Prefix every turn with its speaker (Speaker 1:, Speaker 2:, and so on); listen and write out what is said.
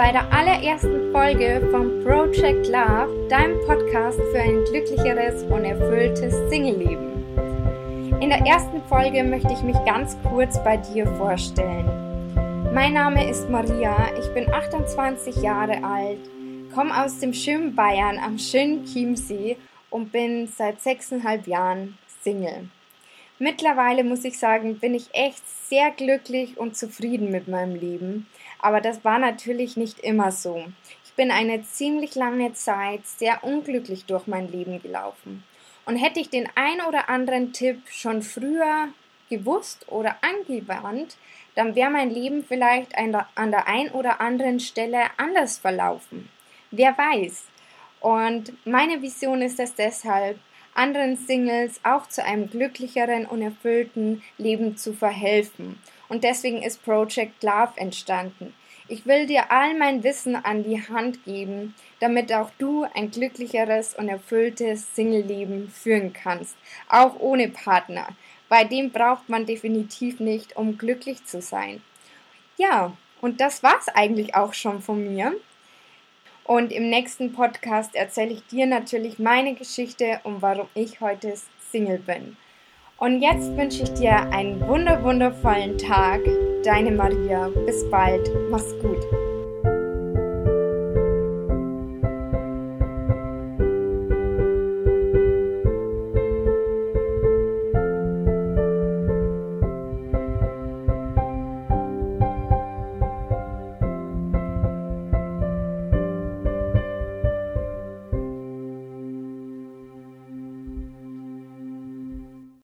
Speaker 1: bei der allerersten Folge vom Project Love, deinem Podcast für ein glücklicheres und erfülltes Single-Leben. In der ersten Folge möchte ich mich ganz kurz bei dir vorstellen. Mein Name ist Maria, ich bin 28 Jahre alt, komme aus dem schönen Bayern am schönen Chiemsee und bin seit sechseinhalb Jahren Single. Mittlerweile muss ich sagen, bin ich echt sehr glücklich und zufrieden mit meinem Leben. Aber das war natürlich nicht immer so. Ich bin eine ziemlich lange Zeit sehr unglücklich durch mein Leben gelaufen. Und hätte ich den ein oder anderen Tipp schon früher gewusst oder angewandt, dann wäre mein Leben vielleicht an der ein oder anderen Stelle anders verlaufen. Wer weiß. Und meine Vision ist es deshalb, anderen Singles auch zu einem glücklicheren und erfüllten Leben zu verhelfen. Und deswegen ist Project Love entstanden. Ich will dir all mein Wissen an die Hand geben, damit auch du ein glücklicheres und erfülltes Single-Leben führen kannst, auch ohne Partner. Bei dem braucht man definitiv nicht, um glücklich zu sein. Ja, und das war's eigentlich auch schon von mir. Und im nächsten Podcast erzähle ich dir natürlich meine Geschichte und warum ich heute Single bin. Und jetzt wünsche ich dir einen wunder wundervollen Tag. Deine Maria. Bis bald. Mach's gut.